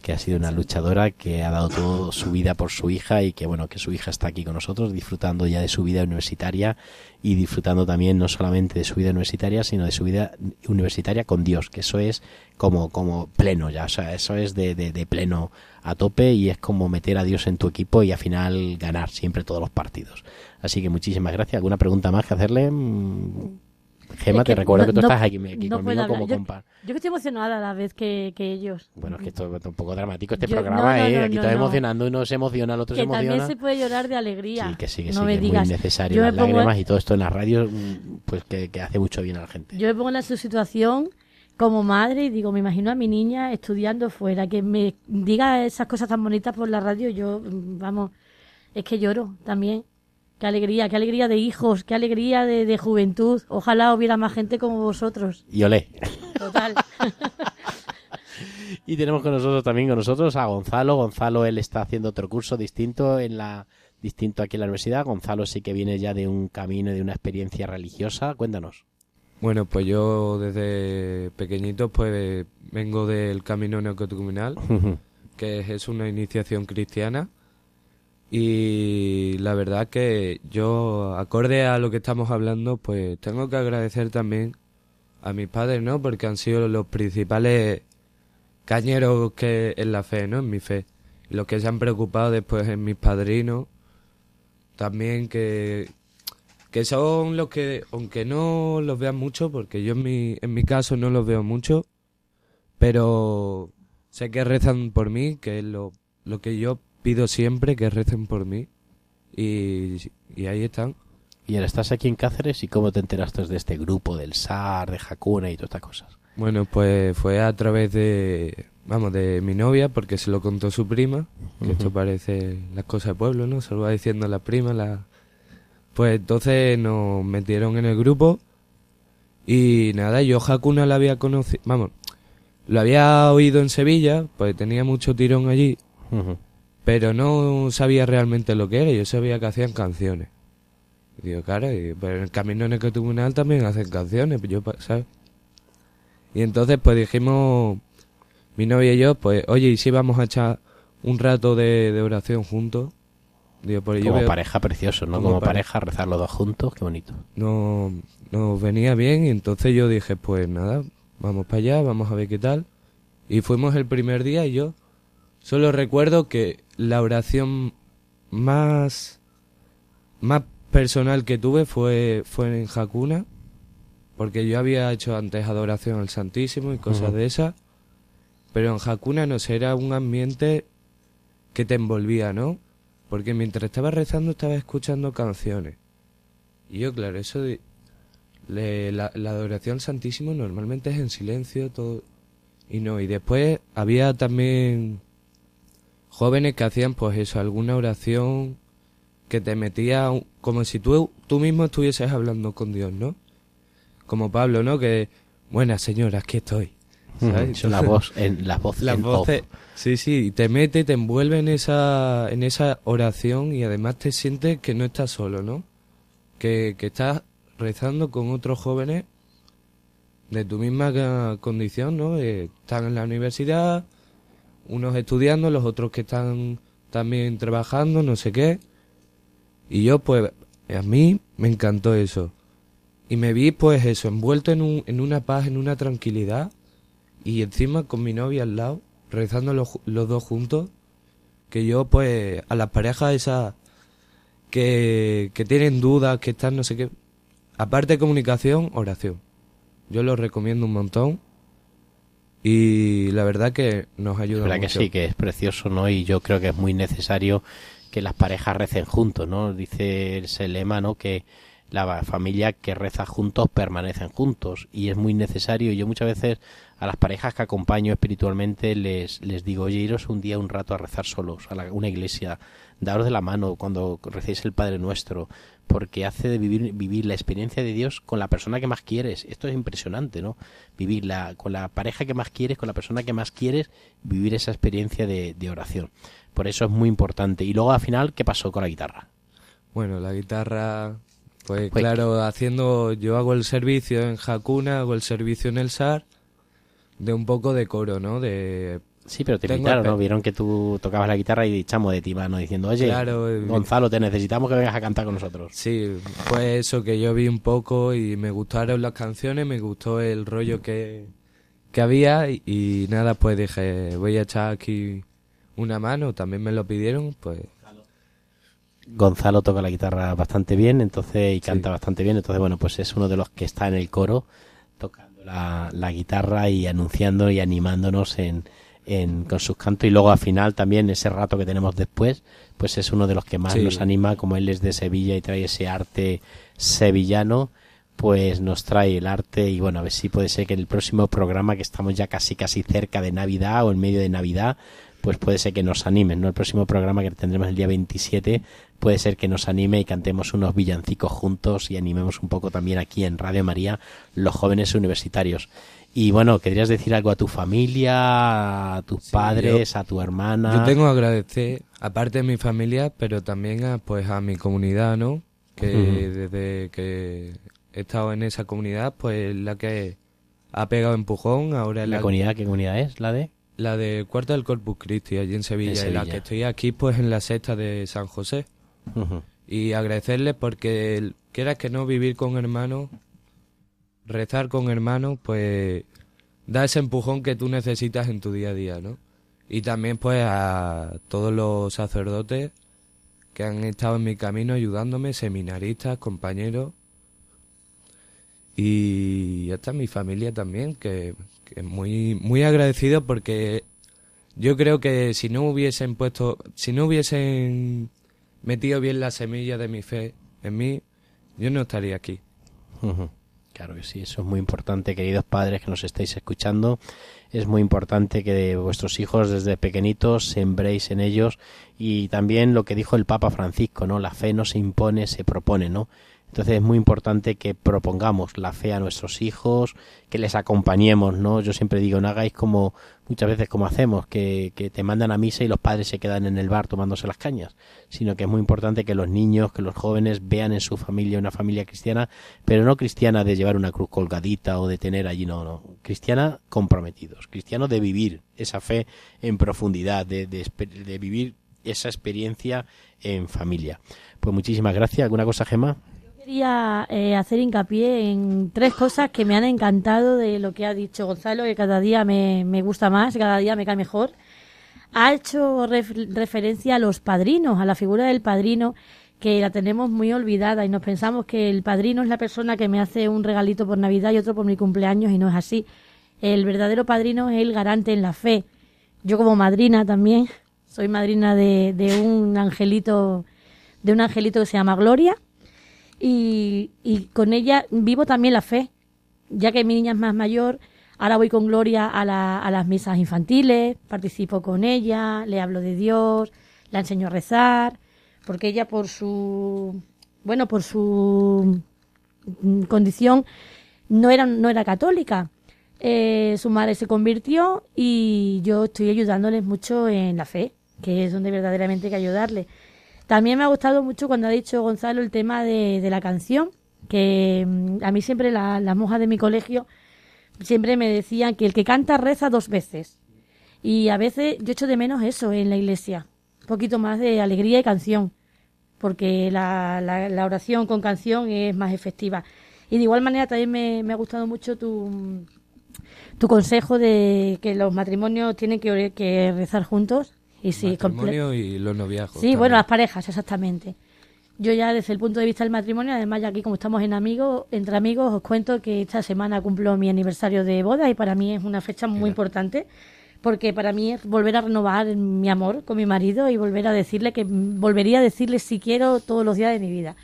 que ha sido una luchadora que ha dado toda su vida por su hija y que bueno que su hija está aquí con nosotros disfrutando ya de su vida universitaria y disfrutando también no solamente de su vida universitaria sino de su vida universitaria con Dios que eso es como como pleno ya. O sea eso es de, de, de pleno a tope y es como meter a Dios en tu equipo y al final ganar siempre todos los partidos. Así que muchísimas gracias. Alguna pregunta más que hacerle Mm, Gema Es que te recuerdo no- que tú no- estás aquí, aquí no conmigo como Yo- compa Yo que estoy emocionada a la vez que, que ellos. bueno, es que esto es un poco dramático este Yo- programa, ¿eh? Aquí está emocionando, uno se emociona, el otro se que también emociona. se puede llorar de alegría. Sí, que sí, que no sí, me que digas. es muy necesario. Yo Las pongo- lágrimas y todo esto en la radio, mm, pues que, que hace mucho bien a la gente. Yo me pongo en su situación como madre y digo, me imagino a mi niña estudiando fuera, que me diga esas cosas tan bonitas por la radio, yo, vamos, es que lloro también. Qué alegría, qué alegría de hijos, qué alegría de, de juventud. Ojalá hubiera más gente como vosotros. Y olé. Total. Y tenemos con nosotros también con nosotros a Gonzalo. Gonzalo, él está haciendo otro curso distinto en la distinto aquí en la universidad. Gonzalo sí que viene ya de un camino y de una experiencia religiosa. Cuéntanos. Bueno, pues yo desde pequeñito pues vengo del camino neocatecumenal, que es una iniciación cristiana. Y la verdad que yo, acorde a lo que estamos hablando, pues tengo que agradecer también a mis padres, ¿no? Porque han sido los principales cañeros que en la fe, ¿no? En mi fe. Los que se han preocupado después en mis padrinos. También que, que son los que, aunque no los vean mucho, porque yo en mi, en mi caso no los veo mucho, pero sé que rezan por mí, que es lo, lo que yo pido siempre, que recen por mí. Y, y ahí están. Y ahora estás aquí en Cáceres y cómo te enteraste de este grupo, del SAR, de Hakuna y todas estas cosas. Bueno, pues fue a través de, vamos, de mi novia, porque se lo contó su prima, que esto parece las cosas de pueblo, ¿no? Se lo va diciendo la prima, la... Pues entonces nos metieron en el grupo y nada, yo Hakuna la había conocido, vamos, lo había oído en Sevilla, pues tenía mucho tirón allí. Pero no sabía realmente lo que era, yo sabía que hacían canciones. Y digo, claro, y, pues en el camino en el que tribunal también hacen canciones, yo, ¿sabes? Y entonces pues dijimos, mi novia y yo, pues, oye, ¿y si vamos a echar un rato de, de oración juntos? Digo, pues yo Como veo- pareja precioso, ¿no? como Como, pare- pareja, rezar los dos juntos, qué bonito. no nos venía bien y entonces yo dije, pues nada, vamos para allá, vamos a ver qué tal. Y fuimos el primer día y yo solo recuerdo que la oración más más personal que tuve fue fue en Hakuna, porque yo había hecho antes adoración al Santísimo y cosas de esas, pero en Hakuna no sé, era un ambiente que te envolvía, ¿no? Porque mientras estaba rezando estaba escuchando canciones. Y yo, claro, eso de... le- la, la adoración al Santísimo normalmente es en silencio, todo... Y no, y después había también jóvenes que hacían pues eso, alguna oración que te metía como si tú, tú mismo estuvieses hablando con Dios, ¿no? Como Pablo, ¿no? Que, buena señora, aquí estoy. ¿sabes? Voz, en, la voz Las en voces, off. sí, sí, y te mete, te envuelve en esa, en esa oración y además te sientes que no estás solo, ¿no? Que, que estás rezando con otros jóvenes de tu misma ca- condición, ¿no? Eh, están en la universidad, unos estudiando, los otros que están también trabajando, no sé qué. Y yo, pues, a mí me encantó eso. Y me vi, pues, eso, envuelto en, un, en una paz, en una tranquilidad. Y encima con mi novia al lado, rezando los, los dos juntos. Que yo, pues, a las parejas esas que, que tienen dudas, que están no sé qué. Aparte de comunicación, oración. Yo lo recomiendo un montón. Y la verdad que nos ayuda La verdad que sí, que es precioso, ¿no? Y yo creo que es muy necesario que las parejas recen juntos, ¿no? Dice ese lema, ¿no? Que la familia que reza juntos permanecen juntos y es muy necesario. Yo muchas veces a las parejas que acompaño espiritualmente les, les digo, oye, iros un día un rato a rezar solos a la- una iglesia, daros de la mano cuando recéis el Padre Nuestro, porque hace de vivir, vivir la experiencia de Dios con la persona que más quieres. Esto es impresionante, ¿no? Vivir la, con la pareja que más quieres, con la persona que más quieres, vivir esa experiencia de, de oración. Por eso es muy importante. Y luego al final, ¿qué pasó con la guitarra? Bueno, la guitarra, pues, Pues- claro, haciendo, yo hago el servicio en Hakuna, hago el servicio en el SAR, de un poco de coro, ¿no? De Sí, pero te Tengo invitaron, ¿no? Vieron que tú tocabas la guitarra y chamo de ti, mano, diciendo, oye, Claro, Gonzalo, te necesitamos que vengas a cantar con nosotros. Sí, pues eso que yo vi un poco y me gustaron las canciones, me gustó el rollo que, que había y, y nada, pues dije, voy a echar aquí una mano, también me lo pidieron, pues Gonzalo toca la guitarra bastante bien, entonces y canta bastante bien, entonces bueno, pues es uno de los que está en el coro tocando la, la guitarra y anunciando y animándonos en, en- con sus cantos y luego al final también ese rato que tenemos después, pues es uno de los que más Sí. nos anima, como él es de Sevilla y trae ese arte sevillano, pues nos trae el arte y bueno, a ver si puede ser que en el próximo programa que estamos ya casi casi cerca de Navidad o en medio de Navidad, pues puede ser que nos animen, ¿no? El próximo programa que tendremos el día 27 puede ser que nos anime y cantemos unos villancicos juntos y animemos un poco también aquí en Radio María los jóvenes universitarios. Y bueno, ¿querías decir algo a tu familia, a tus padres, a tu hermana? yo tengo que agradecer, aparte de mi familia, pero también a, pues a mi comunidad, ¿no? Que desde que he estado en esa comunidad, pues la que ha pegado empujón, ahora es ¿La comunidad qué comunidad es? ¿La de? La de Cuarta del Corpus Christi, allí en Sevilla, En y la que estoy aquí, pues en la sexta de San José. Y agradecerles porque, quieras que no, vivir con hermanos, rezar con hermanos, pues da ese empujón que tú necesitas en tu día a día, ¿no? Y también, pues, a todos los sacerdotes que han estado en mi camino ayudándome, seminaristas, compañeros. Y hasta mi familia también, que, que muy, muy agradecido porque yo creo que si no hubiesen puesto, si no hubiesen metido bien la semilla de mi fe en mí, yo no estaría aquí. Claro que sí, eso es muy importante, queridos padres que nos estáis escuchando. Es muy importante que vuestros hijos desde pequeñitos sembréis en ellos y también lo que dijo el Papa Francisco, ¿no? La fe no se impone, se propone, ¿no? Entonces es muy importante que propongamos la fe a nuestros hijos, que les acompañemos, ¿no? Yo siempre digo, no hagáis como muchas veces como hacemos, que, que te mandan a misa y los padres se quedan en el bar tomándose las cañas, sino que es muy importante que los niños, que los jóvenes vean en su familia una familia cristiana, pero no cristiana de llevar una cruz colgadita o de tener allí, no, no, cristiana comprometidos, cristianos de vivir esa fe en profundidad, de, de, de vivir esa experiencia en familia. Pues muchísimas gracias. ¿Alguna cosa, Gemma? Quería eh, hacer hincapié en tres cosas que me han encantado de lo que ha dicho Gonzalo, que cada día me, me gusta más, cada día me cae mejor. Ha hecho ref- referencia a los padrinos, a la figura del padrino, que la tenemos muy olvidada y nos pensamos que el padrino es la persona que me hace un regalito por Navidad y otro por mi cumpleaños y no es así. El verdadero padrino es el garante en la fe. Yo como madrina también, soy madrina de, de un angelito, de un angelito que se llama Gloria y, y con ella vivo también la fe, ya que mi niña es más mayor, ahora voy con Gloria a, la- a las misas infantiles, participo con ella, le hablo de Dios, la enseño a rezar, porque ella por su, bueno, por su condición no era, no era católica. Eh, su madre se convirtió y yo estoy ayudándoles mucho en la fe, que es donde verdaderamente hay que ayudarle. También me ha gustado mucho cuando ha dicho Gonzalo el tema de, de la canción, que mm, a mí siempre la- las monjas de mi colegio siempre me decían que el que canta reza dos veces. Y a veces yo echo de menos eso en la iglesia, un poquito más de alegría y canción, porque la, la, la oración con canción es más efectiva. Y de igual manera también me, me ha gustado mucho tu, tu consejo de que los matrimonios tienen que, que rezar juntos. Y Matrimonio y los noviazgos. Sí, también. bueno, las parejas, exactamente. Yo ya desde el punto de vista del matrimonio, además ya aquí como estamos en amigos, entre amigos, os cuento que esta semana cumplo mi aniversario de boda y para mí es una fecha muy importante porque para mí es volver a renovar mi amor con mi marido y volver a decirle que volvería a decirle si quiero todos los días de mi vida.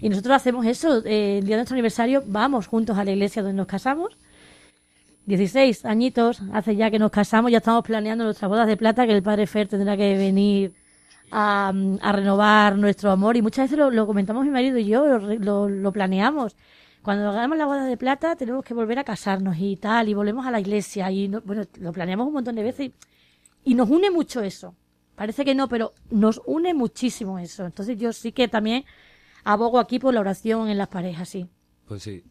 Y nosotros hacemos eso, eh, el día de nuestro aniversario vamos juntos a la iglesia donde nos casamos 16 añitos hace ya que nos casamos, ya estamos planeando nuestras bodas de plata, que el padre Fer tendrá que venir a, a renovar nuestro amor. Y muchas veces lo, lo comentamos mi marido y yo, lo, re- lo- lo planeamos. Cuando hagamos la boda de plata tenemos que volver a casarnos y tal, y volvemos a la iglesia. Y no- bueno, lo planeamos un montón de veces y, y nos une mucho eso. Parece que no, pero nos une muchísimo eso. Entonces yo sí que también abogo aquí por la oración en las parejas, sí. Pues sí.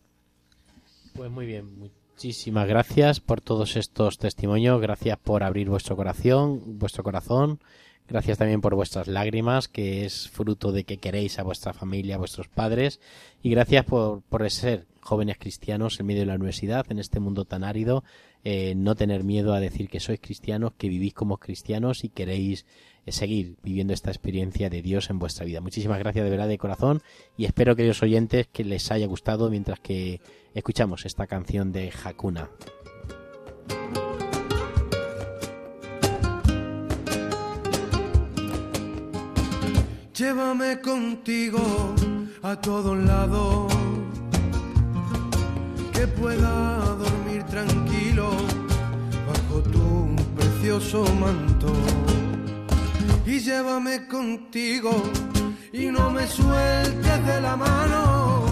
Pues muy bien, muchísimas gracias por todos estos testimonios, gracias por abrir vuestro corazón, vuestro corazón, gracias también por vuestras lágrimas, que es fruto de que queréis a vuestra familia, a vuestros padres, y gracias por, por ser jóvenes cristianos en medio de la universidad, en este mundo tan árido, eh, no tener miedo a decir que sois cristianos, que vivís como cristianos y queréis seguir viviendo esta experiencia de Dios en vuestra vida. Muchísimas gracias de verdad de corazón y espero, queridos oyentes, que les haya gustado mientras que escuchamos esta canción de Hakuna. Llévame contigo a todos lados, que pueda dormir tranquilo bajo tu precioso manto. Y llévame contigo y no me sueltes de la mano.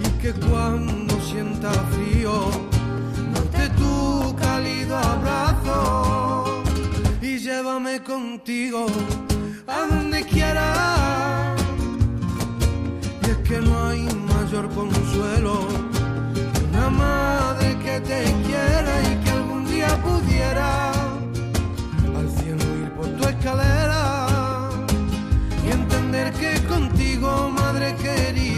Y que cuando sienta frío, note tu cálido abrazo. Y llévame contigo a donde quiera. Y es que no hay mayor consuelo que una madre que te quiera y que algún día pudiera escalera y entender que contigo, madre querida,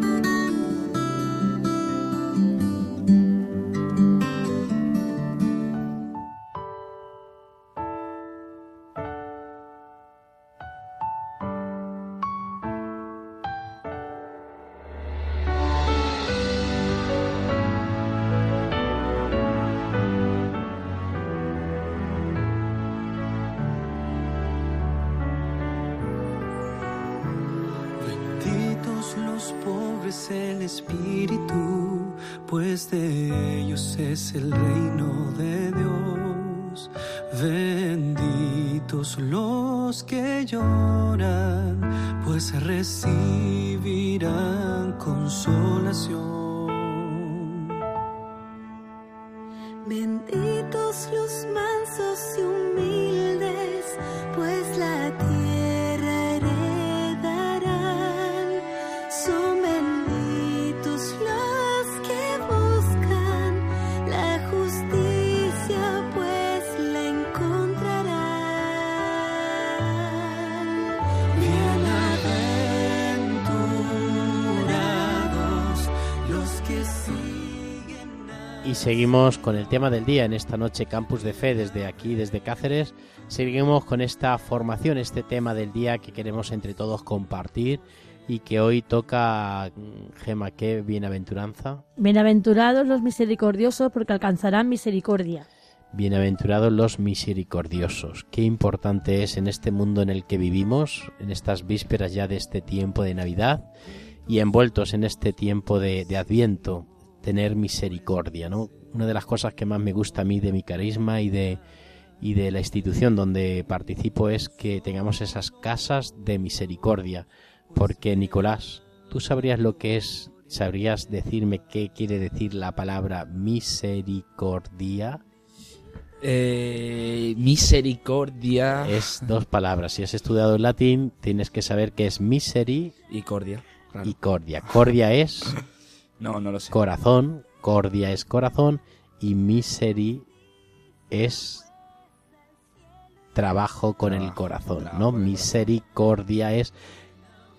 Seguimos con el tema del día en esta noche Campus de Fe desde aquí, desde Cáceres. Seguimos con esta formación, este tema del día que queremos entre todos compartir y que hoy toca, Gema, ¿qué bienaventuranza? Bienaventurados los misericordiosos porque alcanzarán misericordia. Bienaventurados los misericordiosos. Qué importante es en este mundo en el que vivimos, en estas vísperas ya de este tiempo de Navidad y envueltos en este tiempo de, de Adviento, tener misericordia, ¿no? Una de las cosas que más me gusta a mí de mi carisma y de, y de la institución donde participo es que tengamos esas casas de misericordia. Porque, Nicolás, ¿tú sabrías lo que es, sabrías decirme qué quiere decir la palabra misericordia? Eh, misericordia. Es dos palabras. Si has estudiado el latín, tienes que saber que es miseri y cordia. claro. y cordia. Cordia es No, no lo sé. corazón, cordia es corazón y miseri es trabajo con el corazón, ¿no? Misericordia es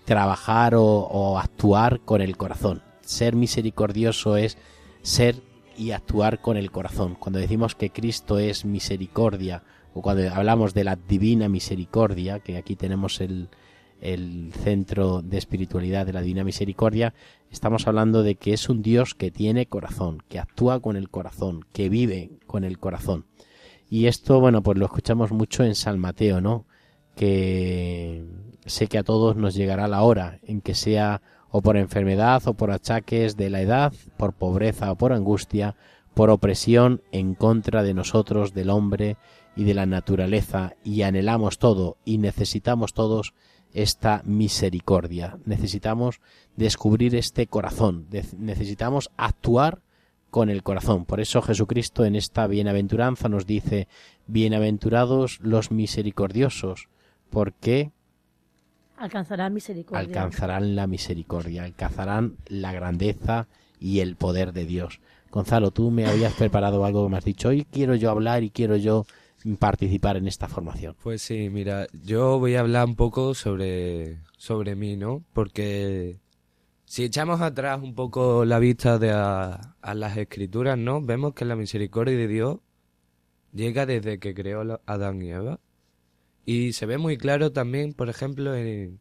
trabajar o, o actuar con el corazón. Ser misericordioso es ser y actuar con el corazón. Cuando decimos que Cristo es misericordia o cuando hablamos de la divina misericordia, que aquí tenemos el, el centro de espiritualidad de la Divina Misericordia, estamos hablando de que es un Dios que tiene corazón, que actúa con el corazón, que vive con el corazón. Y esto, bueno, pues lo escuchamos mucho en San Mateo, ¿no? Que sé que a todos nos llegará la hora en que sea o por enfermedad o por achaques de la edad, por pobreza o por angustia, por opresión en contra de nosotros, del hombre y de la naturaleza, y anhelamos todo y necesitamos todos esta misericordia. Necesitamos descubrir este corazón, necesitamos actuar con el corazón. Por eso Jesucristo en esta bienaventuranza nos dice, bienaventurados los misericordiosos, porque Alcanzarán misericordia. alcanzarán la misericordia, alcanzarán la grandeza y el poder de Dios. Gonzalo, tú me habías preparado algo que me has dicho, hoy quiero yo hablar y quiero yo participar en esta formación. Pues sí, mira, yo voy a hablar un poco sobre, sobre mí, ¿no? Porque si echamos atrás un poco la vista de a, a las escrituras, ¿no? Vemos que la misericordia de Dios llega desde que creó a Adán y Eva. Y se ve muy claro también, por ejemplo, en,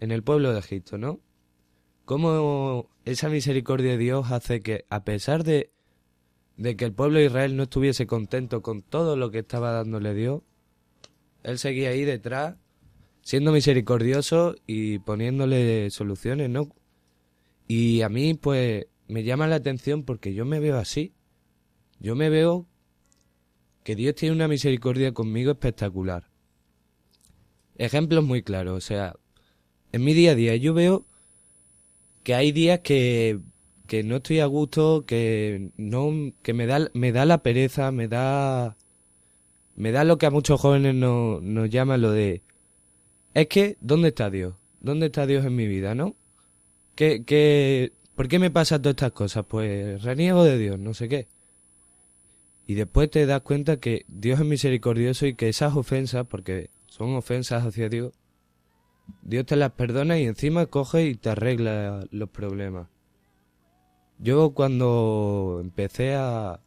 en el pueblo de Egipto, ¿no? Cómo esa misericordia de Dios hace que, a pesar de, de que el pueblo de Israel no estuviese contento con todo lo que estaba dándole Dios, él seguía ahí detrás, siendo misericordioso y poniéndole soluciones, ¿no? Y a mí, pues, me llama la atención porque yo me veo así. Yo me veo que Dios tiene una misericordia conmigo espectacular. Ejemplos muy claros, o sea, en mi día a día yo veo que hay días que, que no estoy a gusto, que no, que me da, me da la pereza, me da, me da lo que a muchos jóvenes no- nos llaman lo de, es que, ¿dónde está Dios? ¿Dónde está Dios en mi vida, no? ¿Qué, qué, ¿Por qué me pasan todas estas cosas? Pues reniego de Dios, no sé qué. Y después te das cuenta que Dios es misericordioso y que esas ofensas, porque son ofensas hacia Dios, Dios te las perdona y encima coge y te arregla los problemas. Yo cuando empecé a,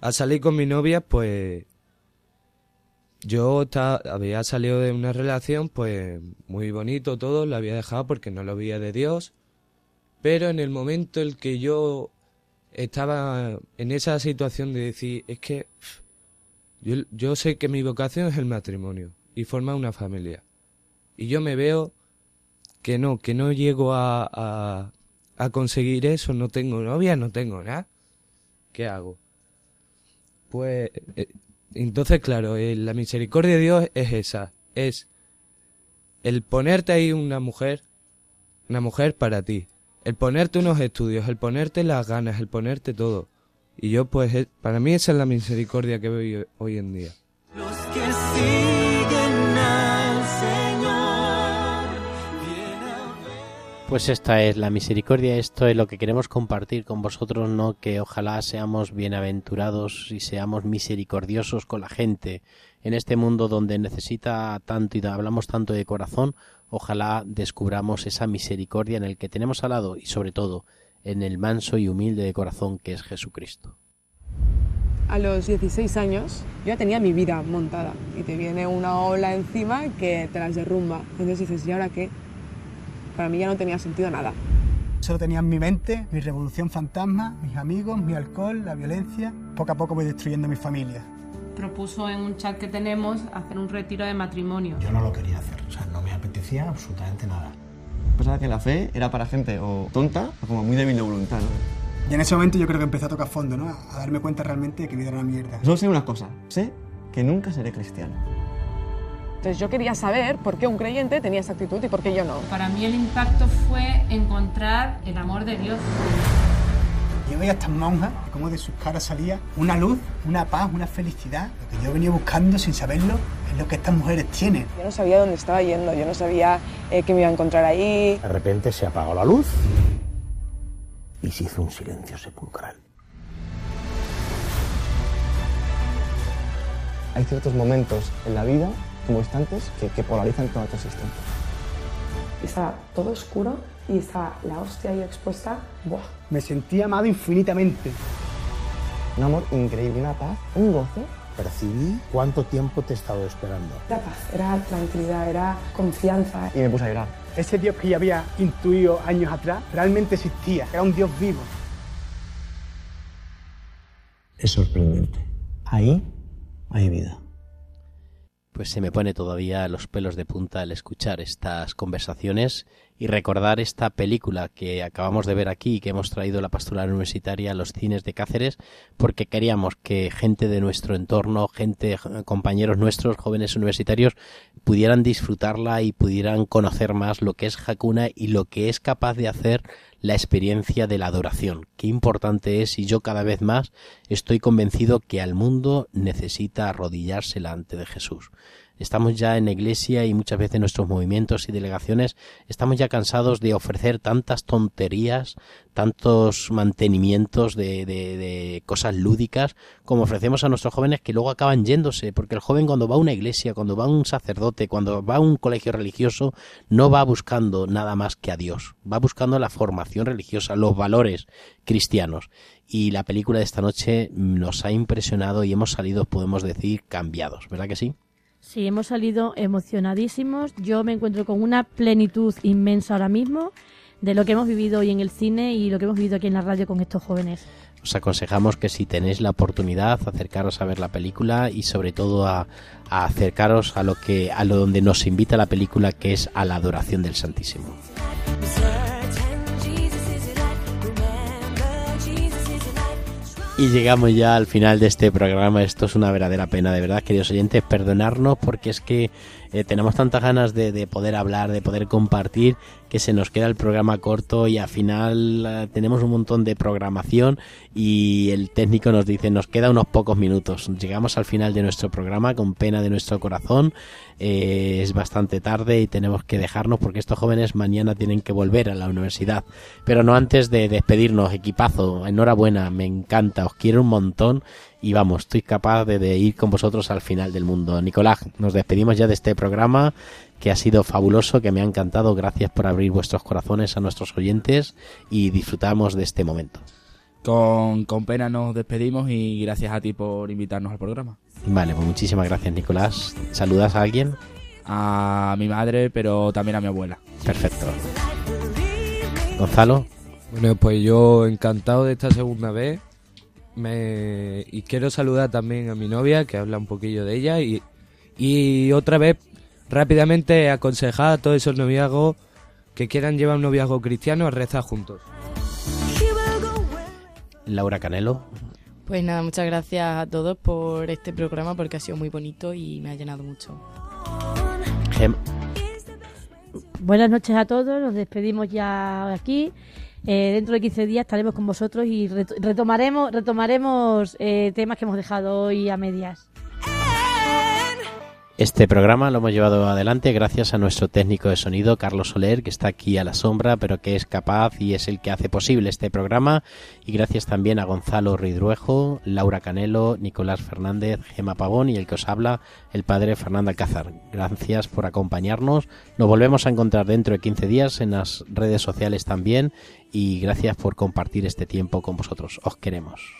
a salir con mi novia, pues yo había salido de una relación, pues muy bonito todo, la había dejado porque no lo veía de Dios, pero en el momento en que yo estaba en esa situación de decir, es que yo, yo sé que mi vocación es el matrimonio y formar una familia. Y yo me veo que no, que no llego a, a, a conseguir eso, no tengo novia, no tengo nada. ¿Qué hago? Pues eh, entonces, claro, eh, la misericordia de Dios es esa, es el ponerte ahí una mujer, una mujer para ti, el ponerte unos estudios, el ponerte las ganas, el ponerte todo. Y yo, pues, eh, para mí esa es la misericordia que veo hoy en día. Los que Pues esta es la misericordia, esto es lo que queremos compartir con vosotros, ¿no? Que ojalá seamos bienaventurados y seamos misericordiosos con la gente en este mundo donde necesita tanto y hablamos tanto de corazón, ojalá descubramos esa misericordia en el que tenemos al lado y sobre todo en el manso y humilde de corazón que es Jesucristo. a los 16 años, yo ya tenía mi vida montada y te viene una ola encima que te las derrumba. Entonces dices, ¿y ahora qué? Para mí ya no tenía sentido nada. Solo tenía en mi mente mi revolución fantasma, mis amigos, mi alcohol, la violencia. Poco a poco voy destruyendo mi familia. Propuso en un chat que tenemos hacer un retiro de matrimonio. Yo no lo quería hacer, o sea, no me apetecía absolutamente nada. Pensaba que la fe era para gente o tonta o como muy débil de voluntad, ¿no? Y en ese momento yo creo que empecé a tocar fondo, ¿no? A darme cuenta realmente de que mi vida era una mierda. Solo sé una cosa, sé que nunca seré cristiano. Entonces yo quería saber por qué un creyente tenía esa actitud y por qué yo no. Para mí el impacto fue encontrar el amor de Dios. Yo veía a estas monjas, como de sus caras salía una luz, una paz, una felicidad. Lo que yo venía buscando sin saberlo es lo que estas mujeres tienen. Yo no sabía dónde estaba yendo, yo no sabía eh, qué me iba a encontrar ahí. De repente se apagó la luz y se hizo un silencio sepulcral. Hay ciertos momentos en la vida, como instantes, que, que polarizan toda tu existencia. Estaba todo oscuro y estaba la hostia ahí expuesta. ¡Buah! Me sentía amado infinitamente. Un amor increíble, una paz, un goce. Percibí cuánto tiempo te he estado esperando. Era paz, era tranquilidad, era confianza. Y me puse a llorar. Ese Dios que ya había intuido años atrás realmente existía, era un Dios vivo. Es sorprendente. Ahí hay vida. Pues se me pone todavía los pelos de punta al escuchar estas conversaciones y recordar esta película que acabamos de ver aquí y que hemos traído la pastoral universitaria a los cines de Cáceres porque queríamos que gente de nuestro entorno, gente, compañeros nuestros, jóvenes universitarios, pudieran disfrutarla y pudieran conocer más lo que es Hakuna y lo que es capaz de hacer la experiencia de la adoración. Qué importante es y yo cada vez más estoy convencido que al mundo necesita arrodillarse delante de Jesús. Estamos ya en la iglesia y muchas veces nuestros movimientos y delegaciones estamos ya cansados de ofrecer tantas tonterías, tantos mantenimientos de, de, de, cosas lúdicas como ofrecemos a nuestros jóvenes que luego acaban yéndose, porque el joven cuando va a una iglesia, cuando va a un sacerdote, cuando va a un colegio religioso, no va buscando nada más que a Dios, va buscando la formación religiosa, los valores cristianos. Y la película de esta noche nos ha impresionado y hemos salido, podemos decir, cambiados, ¿verdad que sí? Sí, hemos salido emocionadísimos. Yo me encuentro con una plenitud inmensa ahora mismo de lo que hemos vivido hoy en el cine y lo que hemos vivido aquí en la radio con estos jóvenes. Os aconsejamos que si tenéis la oportunidad, acercaros a ver la película y sobre todo a, a acercaros a lo que a lo donde nos invita la película, que es a la adoración del Santísimo. Y llegamos ya al final de este programa. Esto es una verdadera pena, de verdad, queridos oyentes, perdonarnos porque es que eh, tenemos tantas ganas de, de, poder hablar, de poder compartir, que se nos queda el programa corto y al final eh, tenemos un montón de programación y el técnico nos dice nos queda unos pocos minutos. Llegamos al final de nuestro programa con pena de nuestro corazón. Eh, es bastante tarde y tenemos que dejarnos porque estos jóvenes mañana tienen que volver a la universidad. Pero no antes de despedirnos, equipazo, enhorabuena, me encanta, os quiero un montón y vamos, estoy capaz de, de, ir con vosotros al final del mundo. Nicolás, nos despedimos ya de este programa que ha sido fabuloso, que me ha encantado. Gracias por abrir vuestros corazones a nuestros oyentes y disfrutamos de este momento. Con, con pena nos despedimos y gracias a ti por invitarnos al programa. Vale, pues muchísimas gracias Nicolás. ¿Saludas a alguien? A mi madre, pero también a mi abuela. Perfecto. Gonzalo. Bueno, pues yo encantado de esta segunda vez. Me... Y quiero saludar también a mi novia, que habla un poquillo de ella. Y, y otra vez, rápidamente, aconsejar a todos esos noviazgos que quieran llevar un noviazgo cristiano a rezar juntos. Laura Canelo. Pues nada, muchas gracias a todos por este programa porque ha sido muy bonito y me ha llenado mucho. Gem Buenas noches a todos, nos despedimos ya aquí. Eh, dentro de 15 días estaremos con vosotros y retomaremos, retomaremos eh, temas que hemos dejado hoy a medias. Este programa lo hemos llevado adelante gracias a nuestro técnico de sonido, Carlos Soler, que está aquí a la sombra, pero que es capaz y es el que hace posible este programa. Y gracias también a Gonzalo Ridruejo, Laura Canelo, Nicolás Fernández, Gema Pavón y el que os habla, el padre Fernando Alcázar. Gracias por acompañarnos. Nos volvemos a encontrar dentro de 15 días en las redes sociales también. Y gracias por compartir este tiempo con vosotros. Os queremos.